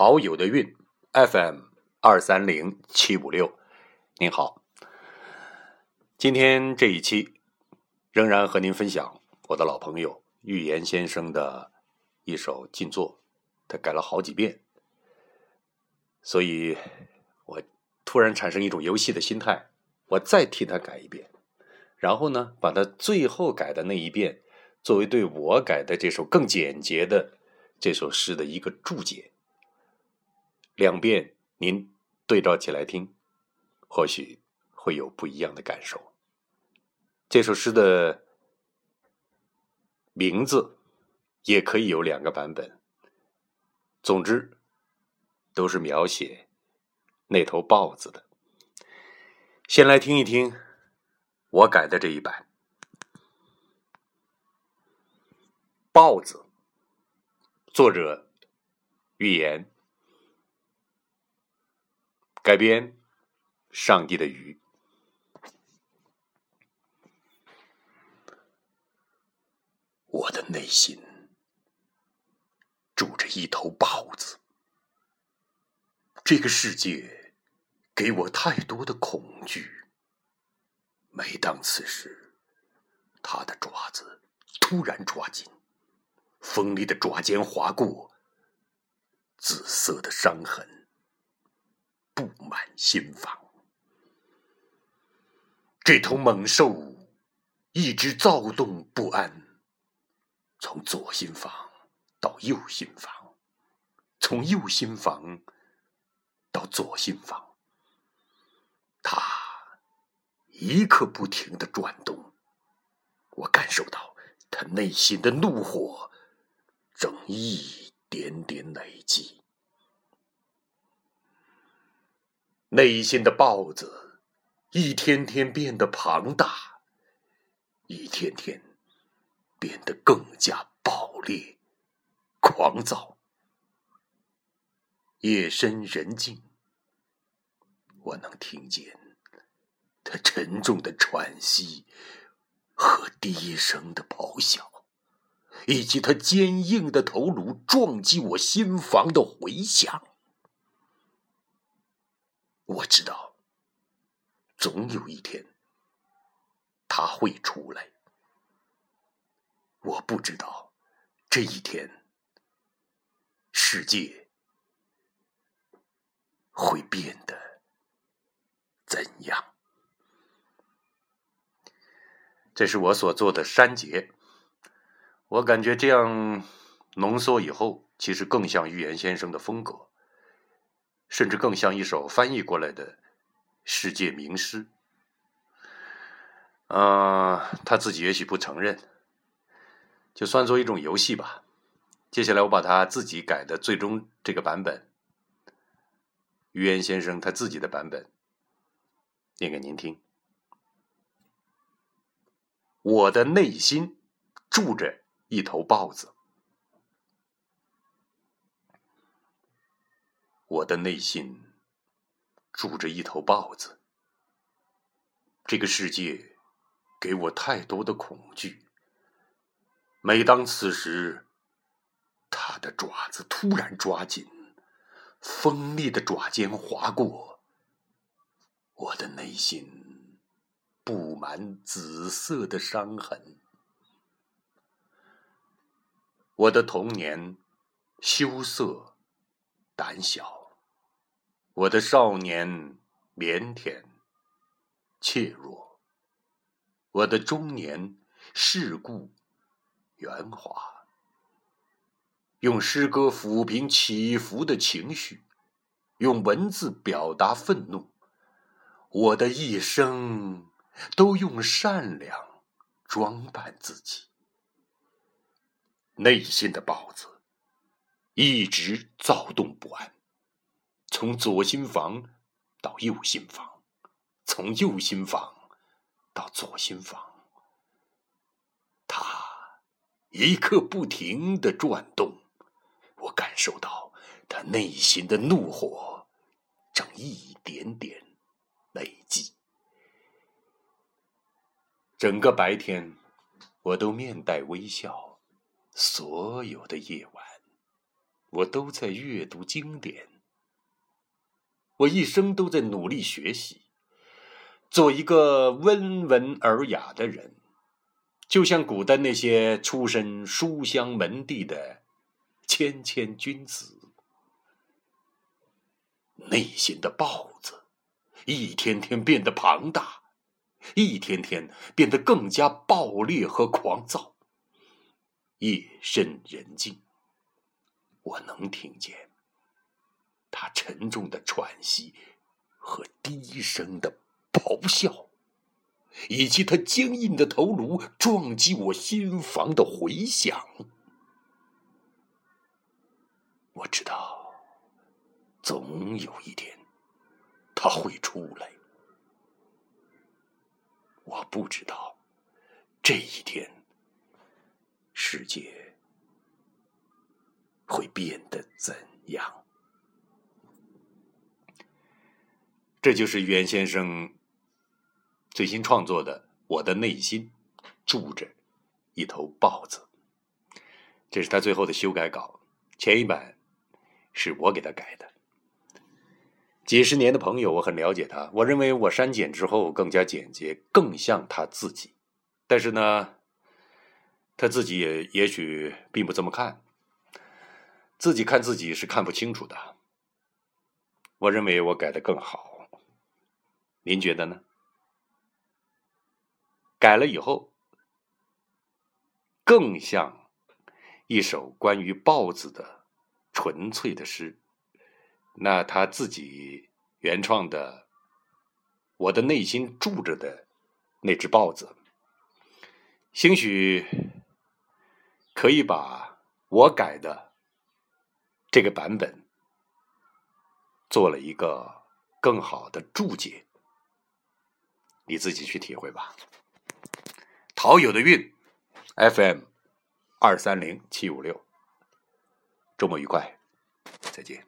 好友的运 FM 二三零七五六，您好。今天这一期仍然和您分享我的老朋友预言先生的一首静坐，他改了好几遍，所以我突然产生一种游戏的心态，我再替他改一遍，然后呢，把他最后改的那一遍作为对我改的这首更简洁的这首诗的一个注解。两遍您对照起来听，或许会有不一样的感受。这首诗的名字也可以有两个版本，总之都是描写那头豹子的。先来听一听我改的这一版，《豹子》，作者预言。改编《上帝的鱼》，我的内心住着一头豹子。这个世界给我太多的恐惧。每当此时，它的爪子突然抓紧，锋利的爪尖划过，紫色的伤痕。布满心房，这头猛兽一直躁动不安，从左心房到右心房，从右心房到左心房，它一刻不停的转动，我感受到他内心的怒火正一点点累积。内心的豹子一天天变得庞大，一天天变得更加暴烈、狂躁。夜深人静，我能听见他沉重的喘息和低声的咆哮，以及他坚硬的头颅撞击我心房的回响。我知道，总有一天他会出来。我不知道这一天世界会变得怎样。这是我所做的删节。我感觉这样浓缩以后，其实更像预言先生的风格。甚至更像一首翻译过来的世界名诗。啊，他自己也许不承认，就算作一种游戏吧。接下来我把他自己改的最终这个版本，于言先生他自己的版本念给您听。我的内心住着一头豹子。我的内心住着一头豹子。这个世界给我太多的恐惧。每当此时，它的爪子突然抓紧，锋利的爪尖划过，我的内心布满紫色的伤痕。我的童年羞涩、胆小。我的少年腼腆、怯弱；我的中年世故、圆滑。用诗歌抚平起伏的情绪，用文字表达愤怒。我的一生都用善良装扮自己。内心的豹子一直躁动不安。从左心房到右心房，从右心房到左心房，它一刻不停的转动。我感受到他内心的怒火正一点点累积。整个白天，我都面带微笑；所有的夜晚，我都在阅读经典。我一生都在努力学习，做一个温文尔雅的人，就像古代那些出身书香门第的谦谦君子。内心的豹子，一天天变得庞大，一天天变得更加暴烈和狂躁。夜深人静，我能听见他沉重的喘息和低声的咆哮，以及他坚硬的头颅撞击我心房的回响。我知道，总有一天他会出来。我不知道这一天。世界会变得怎样？这就是袁先生最新创作的《我的内心住着一头豹子》，这是他最后的修改稿。前一版是我给他改的。几十年的朋友，我很了解他。我认为我删减之后更加简洁，更像他自己。但是呢？他自己也也许并不这么看，自己看自己是看不清楚的。我认为我改的更好，您觉得呢？改了以后，更像一首关于豹子的纯粹的诗。那他自己原创的，我的内心住着的那只豹子，兴许。可以把我改的这个版本做了一个更好的注解，你自己去体会吧。陶友的运，FM 二三零七五六，周末愉快，再见。